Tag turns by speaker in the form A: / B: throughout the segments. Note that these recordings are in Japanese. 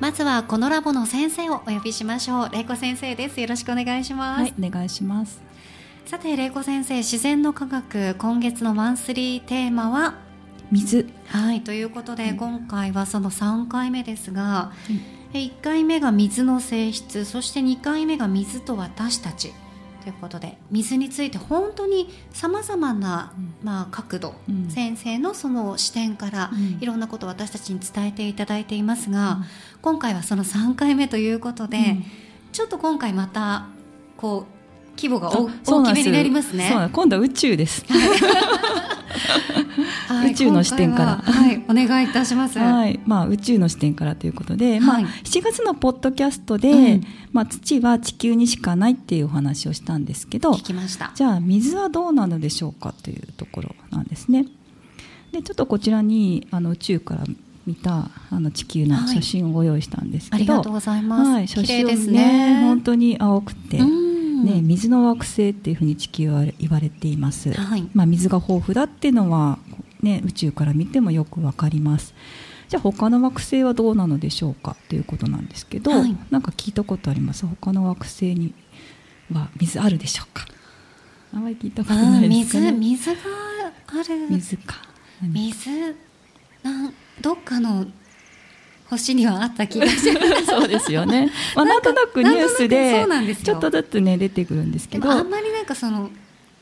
A: まずはこのラボの先生をお呼びしましょう。玲子先生です。よろしくお願いします。
B: はいお願いします。
A: さて玲子先生自然の科学今月のマンスリーテーマは？
B: 水。
A: はいということで、今回はその3回目ですが、1回目が水の性質そして2回目が水と私たち。ということで水について本当にさまざまな、まあ、角度、
B: うん。
A: 先生のその視点から
B: うん。
A: いろんなことを私たちに伝えていただいていますが、今回はその3回目ということで、
B: うん。
A: ちょっと今回またこう規模が大きめになりますね。
B: そうなん今度は宇宙です
A: はい
B: 宇宙の視点から
A: ははい、お願いいたします。
B: はいまあ宇宙の視点からということで、まあ
A: はい
B: 7月のポッドキャストで、
A: うん
B: まあ土は地球にしかないっていうお話をしたんですけど。じゃあ水はどうなのでしょうかというところなんですね。でちょっとこちらにあの宇宙から見たあの地球の写真をご用意したんですけど、
A: ありがとうございます。
B: はい、写真
A: ですね。
B: 本当に青くて、
A: うん
B: ね、水の惑星っていうふうに地球は言われています、
A: はい。
B: まあ、水が豊富だっていうのは、ね、宇宙から見てもよくわかります。じゃあ他の惑星はどうなのでしょうかということなんですけど、
A: はい。
B: なんか聞いたことあります？他の惑星には水あるでしょうか？あまり聞いたことな
A: うん
B: いですか、
A: 水
B: ね、
A: 水がある。
B: 水か。
A: 水なんどっかの星にはあった気がします。
B: そうですよね、まあ、なんとなくニュースで
A: そうなんですよ。
B: ちょっとずつね出てくるんですけど。
A: あんまりなんかその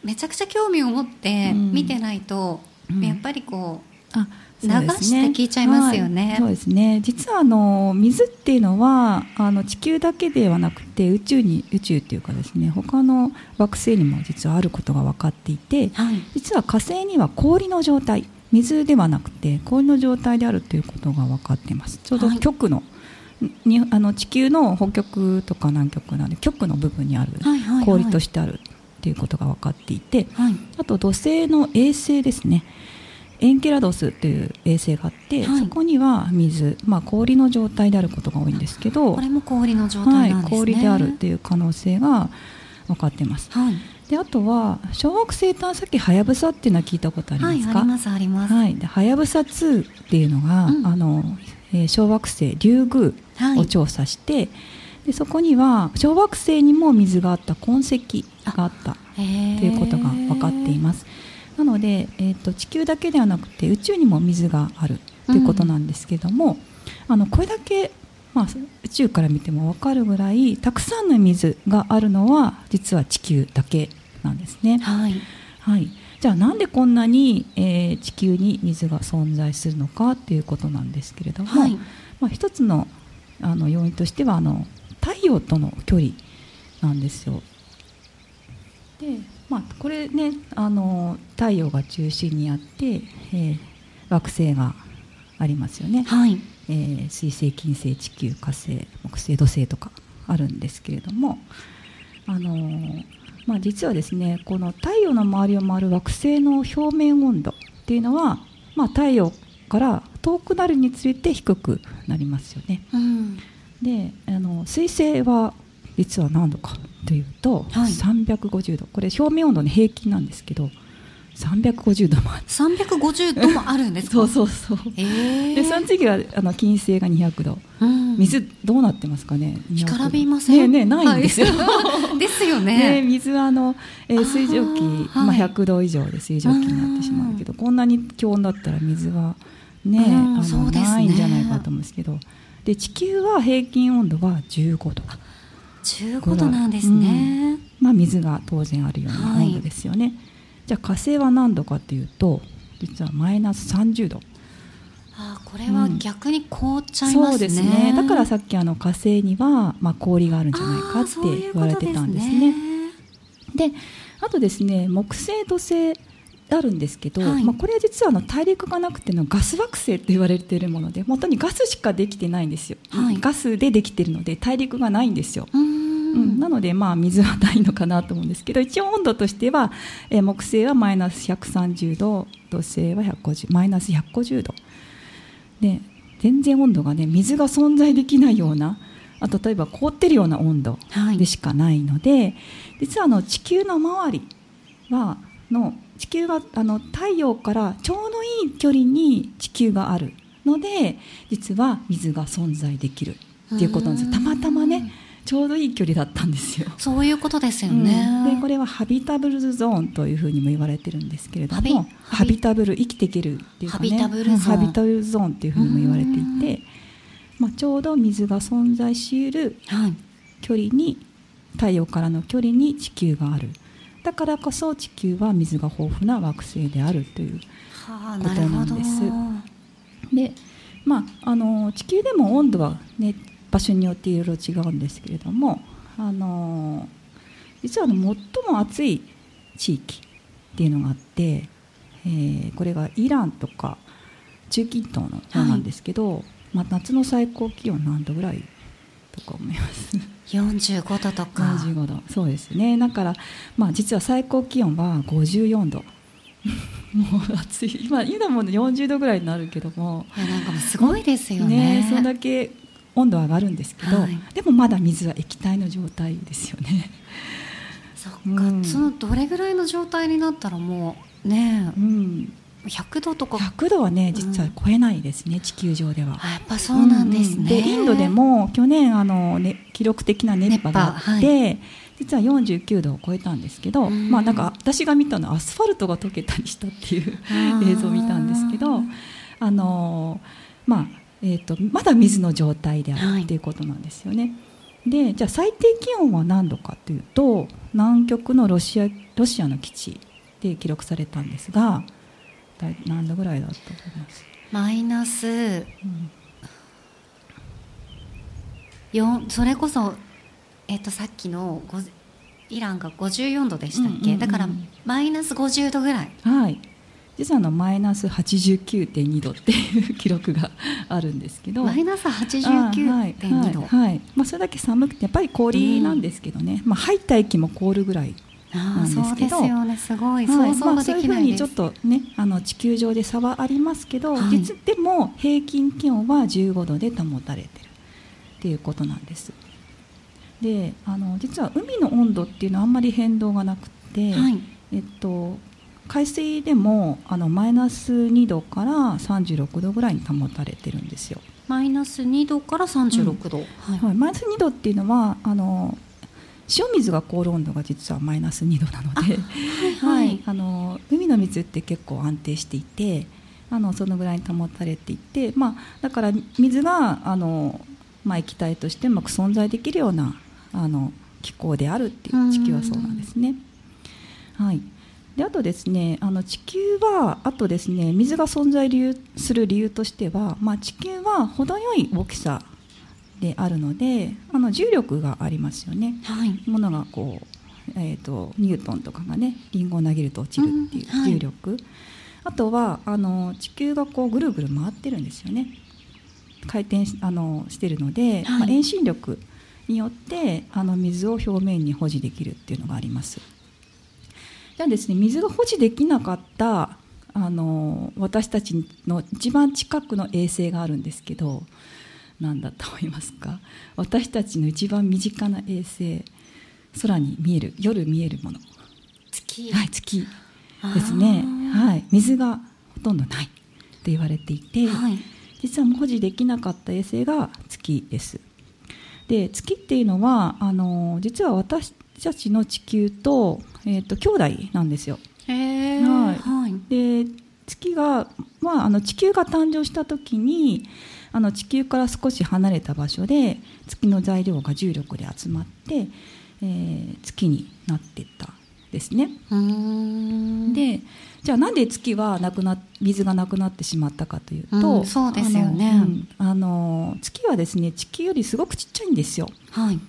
A: めちゃくちゃ興味を持って
B: うん。
A: 見てないと、
B: うん。
A: やっぱりこ
B: あ
A: 流
B: そうです
A: して聞いちゃいますよね。
B: はい。そうですね。実はあの水っていうのはあの地球だけではなくて宇宙に宇宙っていうかですね他の惑星にも実はあることが分かっていて
A: う、はい、
B: 実は火星には氷の状態水ではなくて氷の状態であるということが分かっています。ちょうど
A: はい
B: 極の、にあの地球の北極とか南極なんで極の部分にある
A: はいはいはい。
B: 氷としてあるっていうことが分かっていて、
A: はい。
B: あと土星の衛星ですね。エンケラドスという衛星があって、
A: はい。
B: そこには水、まあ、氷の状態であることが多いんですけど
A: これも氷の状
B: はい
A: 態なんですね。
B: 氷であるっていう可能性が分かっています。
A: はい、
B: であとは小惑星探査機はやぶさっていうのは聞いたことありま
A: はい、
B: すか
A: ありますあります。
B: はい。ではやぶさ2っていうのが、
A: うん。
B: あのえー小惑星リュウグ
A: はい。
B: ウを調査して、でそこには小惑星にも水があった痕跡があった
A: とい
B: うことが分かっています。なので、えー、と地球だけではなくて宇宙にも水があるということなんですけども、あのこれだけ、まあ、宇宙から見ても分かるぐらいたくさんの水があるのは実は地球だけなんですね。
A: はい、
B: はい、じゃあなんでこんなに、えー地球に水が存在するのかということなんですけれども、
A: はい。
B: まあ、一つのあの要因としてはあの太陽との距離なんですよ。で、まあ、これねあの太陽が中心にあって、えー惑星がありますよね、
A: はい、
B: えー水星金星地球火星木星土星とかあるんですけれども、あのーまあ、実はですねこの太陽の周りを回る惑星の表面温度っていうのは、まあ、太陽から遠くなるにつれて低くなりますよね。
A: うん、
B: であの水星は実は何度かというと、
A: はい。
B: 350度。これ表面温度の平均なんですけど350度もある。
A: 350度もあるんですか？
B: そうそうそう、
A: え。ー、
B: でその次はあの金星が200度、
A: うん。
B: 水どうなってますかね？
A: 干からびません？
B: ねえねえないんですよ、
A: はい。ですよ
B: ね、
A: ね
B: 水はあの、えー水蒸気、まあ、
A: はい
B: 100度以上で水蒸気になってしまうけどこんなに気温だったら水はね、
A: うん
B: あの
A: ね。
B: ないんじゃないかと思うんですけど。で地球は平均温度は15度、
A: 15度なんですね、
B: まあ、水が当然あるような
A: はい
B: 温度ですよね、じゃあ火星は何度かというと実はマイナス30度。
A: あーこれは逆に凍っちゃいますね、
B: そうですね。だからさっきあの火星には、まあ、氷があるんじゃないかって言われてたんですね。であとですね木星土星あるんですけど、
A: はい。
B: まあ、これは実はあの大陸がなくてのガス惑星って言われているもので本当にガスしかできてないんですよ、
A: はい。
B: ガスでできてるので大陸がないんですよ、
A: う
B: ん、なのでまあ水はないのかなと思うんですけど一応温度としては、えー木星はマイナス130度土星は150マイナス150度。で全然温度がね水が存在できないようなあ例えば凍ってるような温度
A: はい。
B: でしかないので、実はあの地球の周りはの地球があの太陽からちょうどいい距離に地球があるので実は水が存在できるっていうことなんですよ。たまたまねちょうどいい距離だったんですよ。
A: そういうことですよね、
B: うん。でこれはハビタブルゾーンというふうにも言われてるんですけれども
A: ハビ？
B: タブル生きていけるっていうかね。
A: ハビタブルゾーン。
B: うんハビタブルゾーンっていうふうにも言われていて、まあ、ちょうど水が存在しうる
A: はい。
B: 距離に太陽からの距離に地球がある。だからこそ地球は水が豊富な惑星であるという
A: はあ
B: こと
A: な
B: んです。で、まあ、あの地球でも温度は、ね、場所によっていろいろ違うんですけれどもあの実はあの最も暑い地域っていうのがあって、えーこれがイランとか中近東の方なんですけど、まあ、夏の最高気温何度ぐらいとか思います。
A: 45度とか。
B: 45度。そうですね。だから、まあ、実は最高気温は54度。もう暑い。今今も40度ぐらいになるけども。
A: いやなんかすごいですよね。
B: それだけ温度は上がるんですけど、
A: はい。
B: でもまだ水は液体の状態ですよね、
A: そっか、
B: うん。
A: そのどれぐらいの状態になったらもうね
B: うん、
A: え100度とか。
B: 100度はね実は超えないですね、地球上では。
A: あやっぱそうなんですね、
B: うんうん。でインドでも去年あの、ね、記録的な熱波があって、
A: 熱
B: 実は49度を超えたんですけど、
A: うん。
B: まあ、なんか私が見たのはアスファルトが溶けたりしたっていう映像を見たんですけどあの、まあえー、とまだ水の状態であ
A: はい。
B: るっていうことなんですよね。でじゃあ最低気温は何度かというと南極のロシアロシアの基地で記録されたんですが大何度ぐらいだったと思います、
A: マイナス
B: うん。
A: 4それこそ、えっとさっきのごイランが54度でしたっけ、
B: うんうんうん
A: だからマイナス50度ぐらい。
B: はい、実はあのマイナス89.2度っていう記録があるんですけど。
A: マイナス
B: あはい
A: 89.2度、
B: はいはいまあ、それだけ寒くてやっぱり氷なんですけどね、まあ、入った液も凍るぐらい、
A: あ
B: なんです
A: あそう
B: けど
A: ですよね。すごい
B: はいまあそういうふうにちょっとねあの地球上で差はありますけど、
A: はい。
B: 実でも平均気温は15度で保たれてるっていうことなんです。であの実は海の温度っていうのはあんまり変動がなくて、
A: はい。
B: えっと、海水でもあのマイナス2度から36度ぐらいに保たれてるんですよ、
A: マイナス2度から36度、はい
B: はい、マイナス2度っていうのはあの塩水が凍る温度が実はマイナス2度なので、
A: はい。
B: はい、あの海の水って結構安定していてあのそのぐらいに保たれていて、まあ、だから水があの、まあ、液体としてうまく存在できるようなあの気候であるっていう地球はそうなんですね。はい、であとですねあの地球はあとですね水が存在理由する理由としては、まあ、地球は程よい大きさであるのであの重力がありますよね。
A: はい。
B: ものがこう、えー、とニュートンとかがねリンゴを投げると落ちるっていう
A: うんはい。
B: 重力、あとはあの地球がこうぐるぐる回ってるんですよね。回転しあのしてるので、
A: はい。
B: まあ、遠心力によってあの水を表面に保持できるっていうのがありますじゃあですね水が保持できなかったあの私たちの一番近くの衛星があるんですけど何だと思いますか？私たちの一番身近な衛星空に見える夜見えるもの、
A: 月、
B: はい、月ですね、はい、水がほとんどない。と言われていて、
A: はい、
B: 実は保持できなかった衛星が月です。で月っていうのはあの実は私たちの地球と,、えーと、兄弟なんですよ。
A: へ
B: はい、はい、で月が、まあ、あの地球が誕生した時にあの地球から少し離れた場所で月の材料が重力で集まって、えー、月になっていったですね。でじゃあなんで月はなくな水がなくなってしまったかというと、
A: うん、そうですよね
B: あの月はですね地球よりすごくちっちゃいんですよ。
A: はい、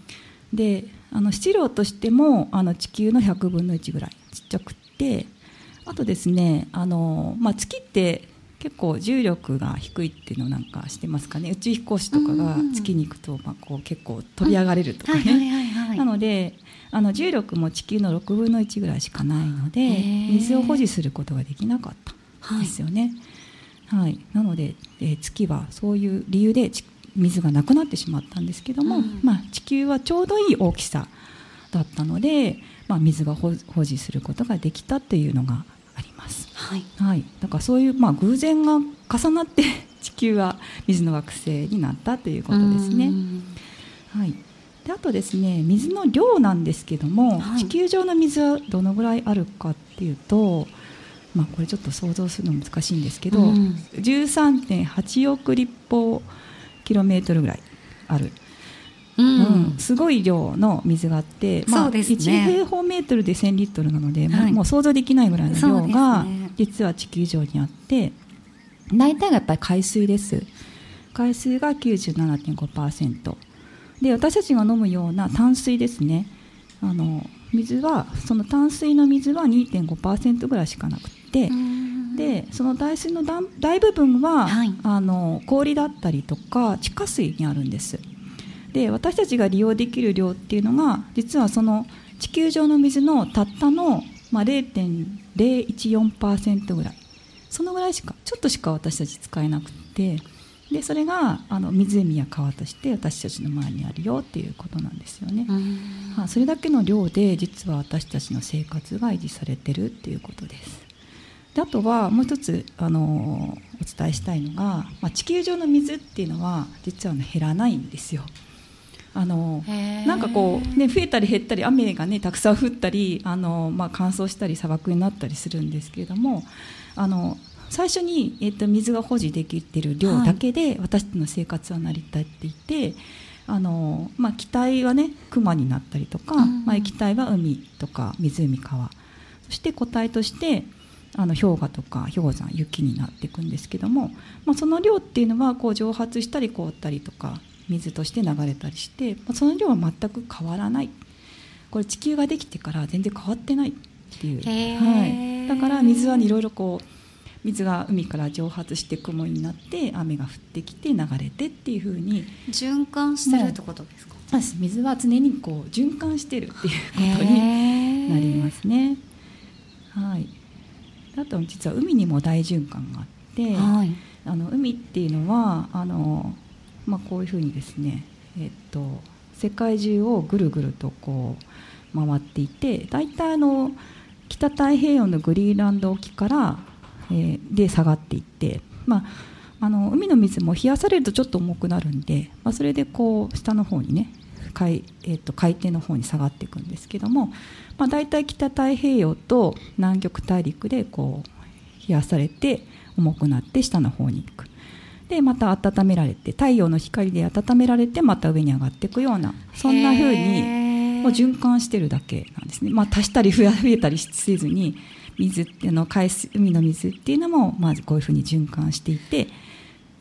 B: であの質量としてもあの地球の100分の1ぐらいちっちゃくってあとですねあの、まあ、月って結構重力が低いっていうのなんかしてますかね。宇宙飛行士とかが月に行くと、まあ、こう結構飛び上がれるとかね。なのであの重力も地球の6分の1ぐらいしかないので水を保持することができなかったんですよね。はい、はい、なので、えー、月はそういう理由で水がなくなってしまったんですけども、うん、まあ、地球はちょうどいい大きさだったので、まあ、水が保持することができたっていうのがあります。
A: はい、
B: はい、だからそういう、まあ、偶然が重なって 地球は水の惑星になったということですね。はい、であとですね水の量なんですけども、はい、地球上の水はどのぐらいあるかっていうと、まあ、これちょっと想像するの難しいんですけど、うん、13.8億立方キロメートルぐらいある。うん、うん、すごい量の水があって、
A: まあ、ね、1
B: 平方メートルで1000リットルなので、はい、もう想像できないぐらいの量が実は地球上にあって。大体がやっぱり海水です。海水が97.5%で私たちが飲むような淡水ですね。あの水はその淡水の水は2.5%ぐらいしかなくてでその大水の大部分は、はい、あの氷だったりとか地下水にあるんです。で私たちが利用できる量っていうのが実はその地球上の水のたったの、まあ、0.014%ぐらい。そのぐらいしかちょっとしか私たち使えなくて。でそれがあの湖や川として私たちの前にあるよっていうことなんですよね、まあ、それだけの量で実は私たちの生活が維持されてるっていうことですであとはもう一つあのお伝えしたいのが、まあ、地球上の水っていうのは実は、ね、減らないんですよ。あのなんかこう、ね、増えたり減ったり雨が、ね、たくさん降ったりあの、まあ、乾燥したり砂漠になったりするんですけれどもあの最初に、えー、と水が保持できている量だけで、私たちの生活は成り立っていてあの、まあ、気体はね熊になったりとか、うん、まあ、液体は海とか湖川。そして固体としてあの氷河とか氷山雪になっていくんですけども、まあ、その量っていうのはこう蒸発したり凍ったりとか水として流れたりして、まあ、その量は全く変わらない。これ地球ができてから全然変わってないっていう、はい、だから水はいろいろこう水が海から蒸発して雲になって雨が降ってきて流れてっていうふうに
A: 循環してるってことですか？
B: 水は常にこう循環してるっていうことになりますね。はい、あと実は海にも大循環があって、はい、あの海っていうのはあの、まあ、こういうふうにですね、えっと、世界中をぐるぐるとこう回っていて大体あの北太平洋のグリーンランド沖からえで下がっていって、まあ、あの海の水も冷やされるとちょっと重くなるんで、まあ、それでこう下の方にね海,、えー、と海底の方に下がっていくんですけども、まあ、大体北太平洋と南極大陸でこう冷やされて重くなって下の方に行く。でまた温められて太陽の光で温められてまた上に上がっていくようなそんな風にもう循環してるだけなんですね、まあ、足したり増 えたりせずに水っての海水海の水っていうのもまずこういうふうに循環していて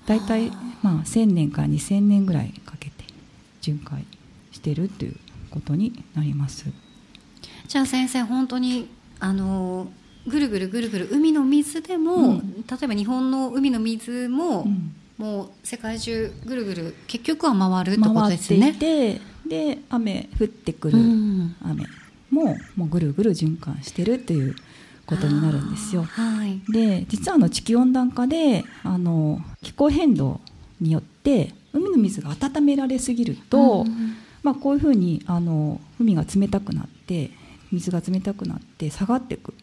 B: 大体まあ1000年から2000年ぐらいかけて巡回してるということになります。
A: じゃあ先生本当にあのぐるぐるぐるぐる海の水でも、うん、例えば日本の海の水も、うん、もう世界中ぐるぐる結局は回るってことですね。
B: で雨降ってくる雨ももうぐるぐる循環してるっていうことになるんですよ。
A: はい、
B: で実はあの地球温暖化であの気候変動によって海の水が温められすぎると、うん、まあ、こういうふうにあの海が冷たくなって水が冷たくなって下がっていく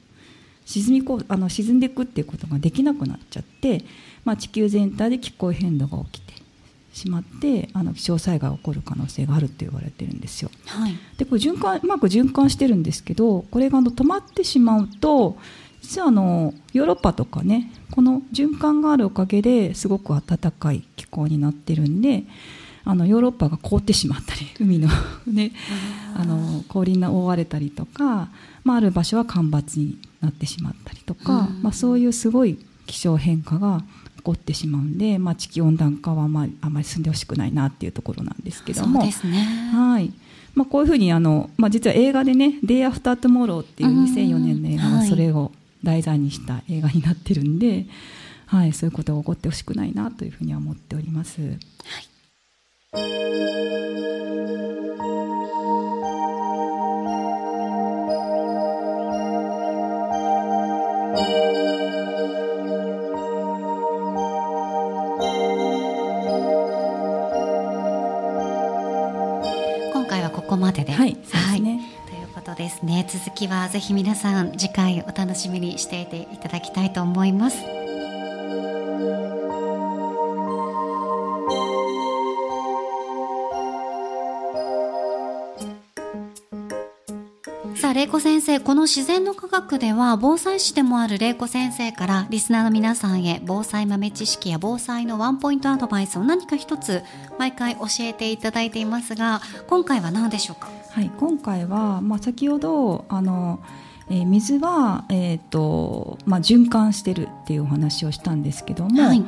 B: 沈みこあの沈んでいくっていうことができなくなっちゃって、まあ、地球全体で気候変動が起きてしまってあの気象災害が起こる可能性があるって言われてるんですよ。
A: はい、
B: でこれ循環うまく循環してるんですけどこれがあの止まってしまうと実はあのヨーロッパとかねこの循環があるおかげですごく暖かい気候になってるんであのヨーロッパが凍ってしまったり海の ねあの氷に覆われたりとか、まあ、ある場所は干ばつになってしまったりとか、まあ、そういうすごい気象変化が起こってしまうんで、まあ、地球温暖化はまああまり進んでほしくないなっていうところなんですけども。
A: ね。
B: はい。まあ、こういうふうにあの、まあ、実は映画でね「Day After Tomorrow」っていう2004年の映画はそれを題材にした映画になってるんで、はい、そういうことが起こってほしくないなというふうには思っております。はい
A: 今回はここまでで。
B: はい、そうですね。
A: はいということですね続きはぜひ皆さん次回お楽しみにしていていただきたいと思います生、この自然の科学では、防災士でもある玲子先生から、リスナーの皆さんへ、防災豆知識や防災のワンポイントアドバイスを何か一つ、毎回教えていただいていますが、今回は何でしょうか？
B: はい、今回は、まあ、先ほど、あの、えー、水は、えーとまあ、循環してるっていうお話をしたんですけども、はい、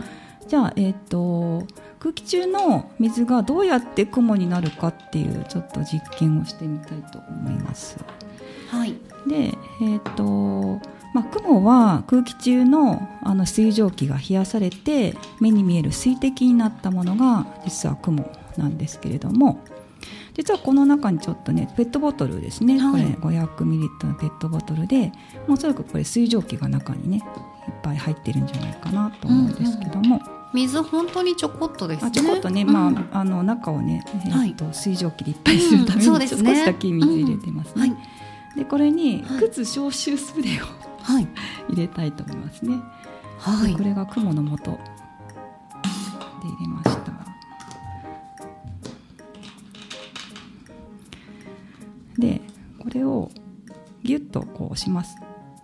B: じゃあ、えーと、空気中の水がどうやって雲になるかっていうちょっと実験をしてみたいと思います。
A: はい、
B: で、えーとまあ、雲は空気中のあの水蒸気が冷やされて目に見える水滴になったものが実は雲なんですけれども。実はこの中にちょっとねペットボトルですね、はい、これ500ミリリットルのペットボトルでもうおそらくこれ水蒸気が中にねいっぱい入ってるんじゃないかなと思うんですけども。うんうん
A: 水本当にちょこっとですね。
B: ちょこっとね、うん、まああの中をね、えー、っと、はい、水蒸気でいっぱいするために、うんね、少しだけ水入れてますね。うん。はいでこれに靴消臭スプレーを、はい、入れたいと思いますね。はい、これが雲の元。で入れました。でこれをギュッとこう押します。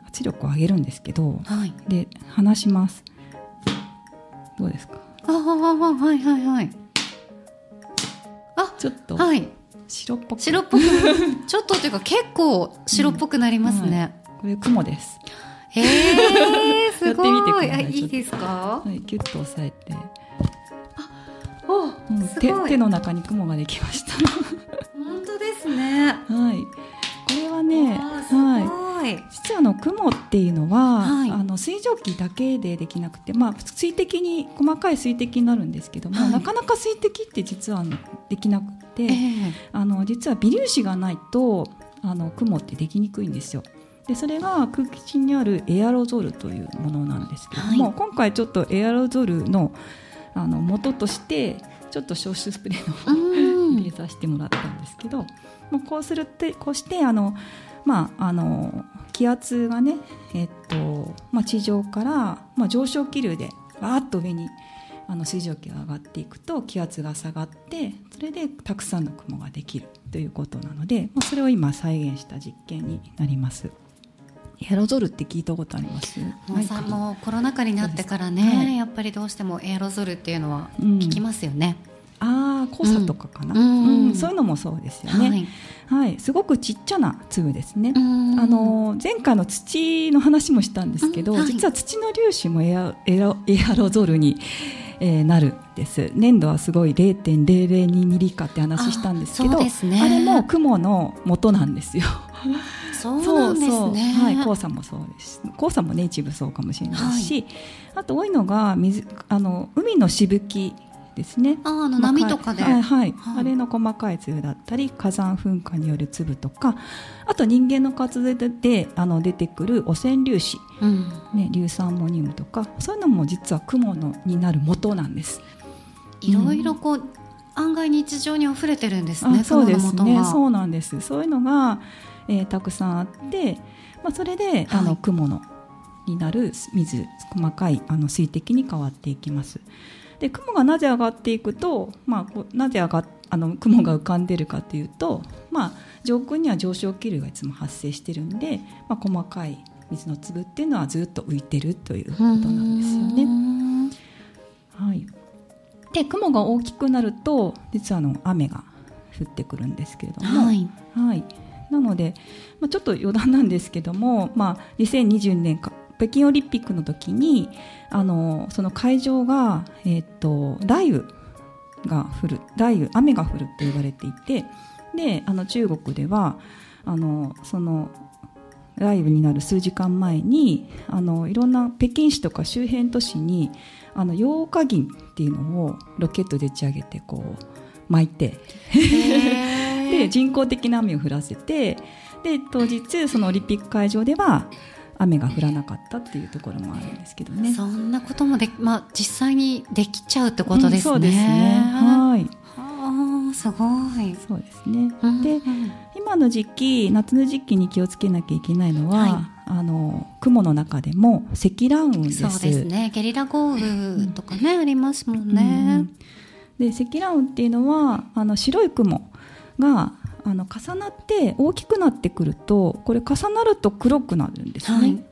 B: 圧力を上げるんですけど、はい、で離します。どうですか？
A: あはいはいはい。
B: あちょっと、
A: はい、
B: 白っぽく。
A: 白っぽく。ちょっとというか結構白っぽくなりますね、
B: うん。これ雲です。
A: へえ すごい。
B: やってみて
A: いいいですか？
B: はいギュッと押さえて。
A: あお、うん、
B: 手手の中に雲ができました。
A: 本当ですね。
B: はい。これはねはい。実はあの雲っていうのは、はい、あの水蒸気だけでできなくて、まあ、水滴に細かい水滴になるんですけども、はい、なかなか水滴って実はできなくて、えー、あの実は微粒子がないとあの雲ってできにくいんですよ。でそれが空気中にあるエアロゾルというものなんですけども、はい、今回ちょっとエアロゾルのあの元としてちょっと消臭スプレーの 入れさせてもらったんですけど、もうこうするってこうしてあの、まあ、あの気圧がね、えっとまあ、地上から、まあ、上昇気流でわーっと上にあの水蒸気が上がっていくと気圧が下がってそれでたくさんの雲ができるということなので、まあ、それを今再現した実験になります。エアロゾルって聞いたことあります？
A: さんもコロナ禍になってからね、はい、やっぱりどうしてもエアロゾルっていうのは聞きますよね。
B: うん、ああ黄砂とかかな、うん、うん、そういうのもそうですよね、はい、はい、すごくちっちゃな粒ですね、あの前回の土の話もしたんですけど、はい、実は土の粒子もエアエアエアロゾルにえー、なるです粘土はすごい0.002ミリかって話したんですけどあ,、ね、あれも雲の元なんですよ。
A: そうですね。
B: はい、黄砂もそうです。黄砂もね一部そうかもしれないし、はい、あと多いのが水あの海のしぶきですね。
A: ああの波とかで、
B: はい、はい、あれの細かい粒だったり火山噴火による粒とかあと人間の活動であの出てくる汚染粒子、うん、ね、硫酸モニウムとかそういうのも実は雲のになる元なんです。
A: いろいろこう、うん、案外日常に溢れてるんですね。
B: そうですね。そうなんです。そういうのが、えー、たくさんあって、まあそれで、はい、あの雲のになる水細かいあの水滴に変わっていきますで雲がなぜ上がっていくと、まあ、なぜ上があの雲が浮かんでるかというと、まあ、上空には上昇気流がいつも発生してるんで、まあ、細かい水の粒っていうのはずっと浮いてるということなんですよね。はい、で雲が大きくなると実はあの雨が降ってくるんですけれども、はい、はい、なので、まあ、ちょっと余談なんですけども、まあ、2020年か北京オリンピックの時にあのその会場が、えーと、雷雨が降る雷雨雨が降ると言われていてであの中国ではあのその雷雨になる数時間前にあのいろんな北京市とか周辺都市にあの8日銀っていうのをロケットで打ち上げてこう巻いて。で人工的な雨を降らせてで当日そのオリンピック会場では雨が降らなかったっていうところもあるんですけどね。
A: そんなこともで、まあ、実際にできちゃうってことですね。うん、
B: そうですね。はい。
A: あすごい。
B: そうですね。うん、で、今の時期、夏の時期に気をつけなきゃいけないのは、はい、あの雲の中でも積乱雲です。
A: そうですね。ゲリラ豪雨とかね、ありますもんね。
B: で、積乱雲っていうのは、あの白い雲があの重なって大きくなってくるとこれ重なると黒くなるんですね、はい、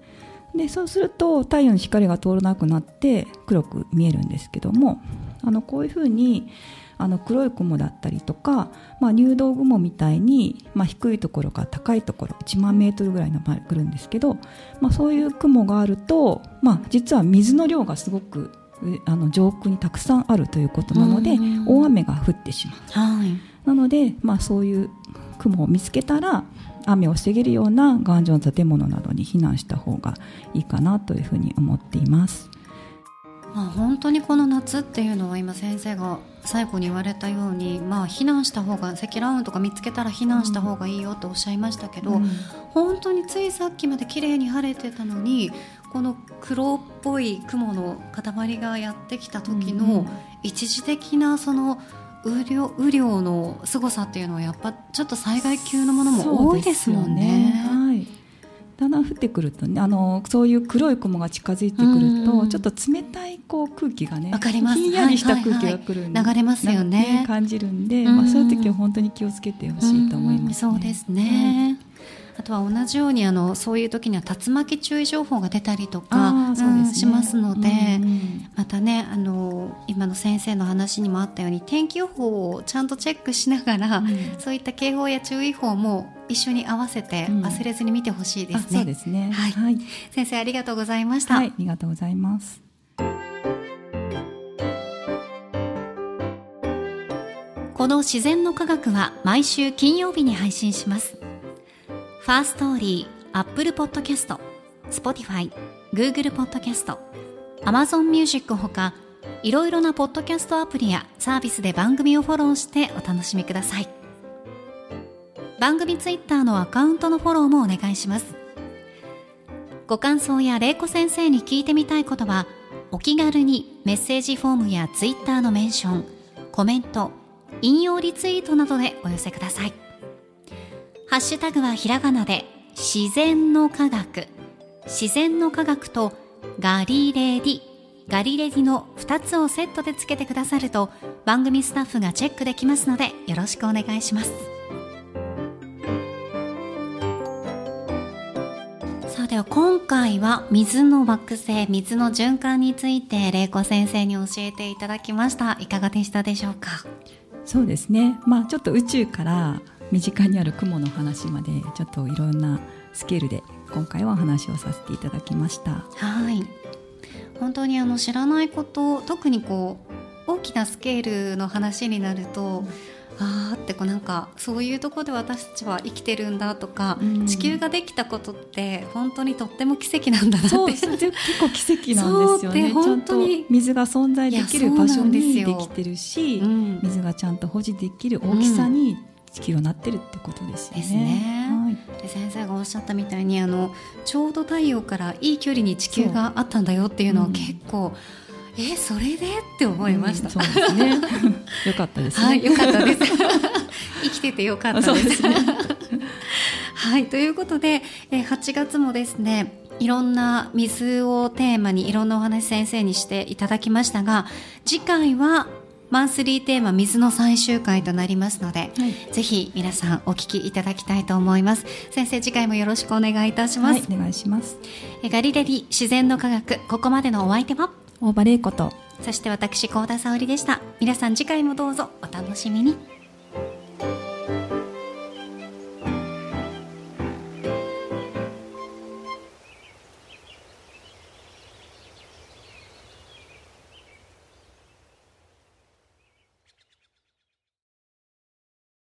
B: でそうすると太陽の光が通らなくなって黒く見えるんですけどもあのこういうふうにあの黒い雲だったりとか、まあ、入道雲みたいに、まあ、低いところから高いところ1万メートルぐらいのまで来るんですけど、まあ、そういう雲があると、まあ、実は水の量がすごくあの上空にたくさんあるということなので大雨が降ってしまう。はいなので、まあ、そういう雲を見つけたら雨を防げるような頑丈な建物などに避難した方がいいかなというふうに思っています。
A: まあ、本当にこの夏っていうのは今先生が最後に言われたように、まあ、避難した方が積乱雲とか見つけたら避難した方がいいよとおっしゃいましたけど、うん、本当についさっきまで綺麗に晴れてたのにこの黒っぽい雲の塊がやってきた時の一時的なその雨量雨量の凄さっていうのはやっぱちょっと災害級のものも多いですもんね。はい。
B: だんだん降ってくるとねあのそういう黒い雲が近づいてくると、ちょっと冷たいこう空気がね
A: かります。
B: ひんやりした空気が来る、はい
A: はい、流れますよね。
B: 感じるんで、まあ、そういう時は本当に気をつけてほしいと思います、
A: ね、そうですね、はいあとは同じようにあのそういう時には竜巻注意情報が出たりとか、ね、しますので、うんうん、またねあの今の先生の話にもあったように天気予報をちゃんとチェックしながら、うん、そういった警報や注意報も一緒に合わせて忘れずに見てほしいですね、
B: そうですね、
A: はい、はい、先生ありがとうございました、
B: はい、ありがとうございます。
A: この自然の科学は毎週金曜日に配信します Firstory、アップルポッドキャスト、スポティファイ、グーグルポッドキャスト、アマゾンミュージックほか、いろいろなポッドキャストアプリやサービスで番組をフォローしてお楽しみください。番組ツイッターのアカウントのフォローもお願いします。ご感想や玲子先生に聞いてみたいことは、お気軽にメッセージフォームやツイッターのメンション、コメント、引用リツイートなどでお寄せください。ハッシュタグはひらがなで自然の科学。自然の科学とガリレディ。ガリレディの2つをセットでつけてくださると番組スタッフがチェックできますのでよろしくお願いします。さあでは今回は水の惑星水の循環について玲子先生に教えていただきました。いかがでしたでしょうか？
B: そうですね。まあちょっと宇宙から身近にある雲の話までちょっといろんなスケールで今回はお話をさせていただきました。
A: はい。本当にあの知らないこと特にこう大きなスケールの話になると、ああってこうなんかそういうところで私たちは生きてるんだとか、うん、地球ができたことって本当にとっても奇跡なんだなって。そう結
B: 構奇跡なんですよね。本当に。水が存在できる場所にできてるし、うん、水がちゃんと保持できる大きさに地球はなってるってことですよね。ね
A: はい、で先生がおっしゃったみたいにあのちょうど太陽からいい距離に地球があったんだよっていうのは結構、うん、えそれで？って思いました。うん、
B: そうですね。よかったですね。
A: はい、よかったです。生きててよかったです。ですね、はいということで、え8月もですねいろんな水をテーマにいろんなお話先生にしていただきましたが次回はマンスリーテーマ水の最終回となりますので、はい、ぜひ皆さんお聞きいただきたいと思います。先生次回もよろしくお願いいたします、
B: はい、お願いします。
A: ガリレディ自然の科学ここまでのお相手は？
B: 大場玲子と。
A: そして私高田沙織でした。皆さん次回もどうぞお楽しみに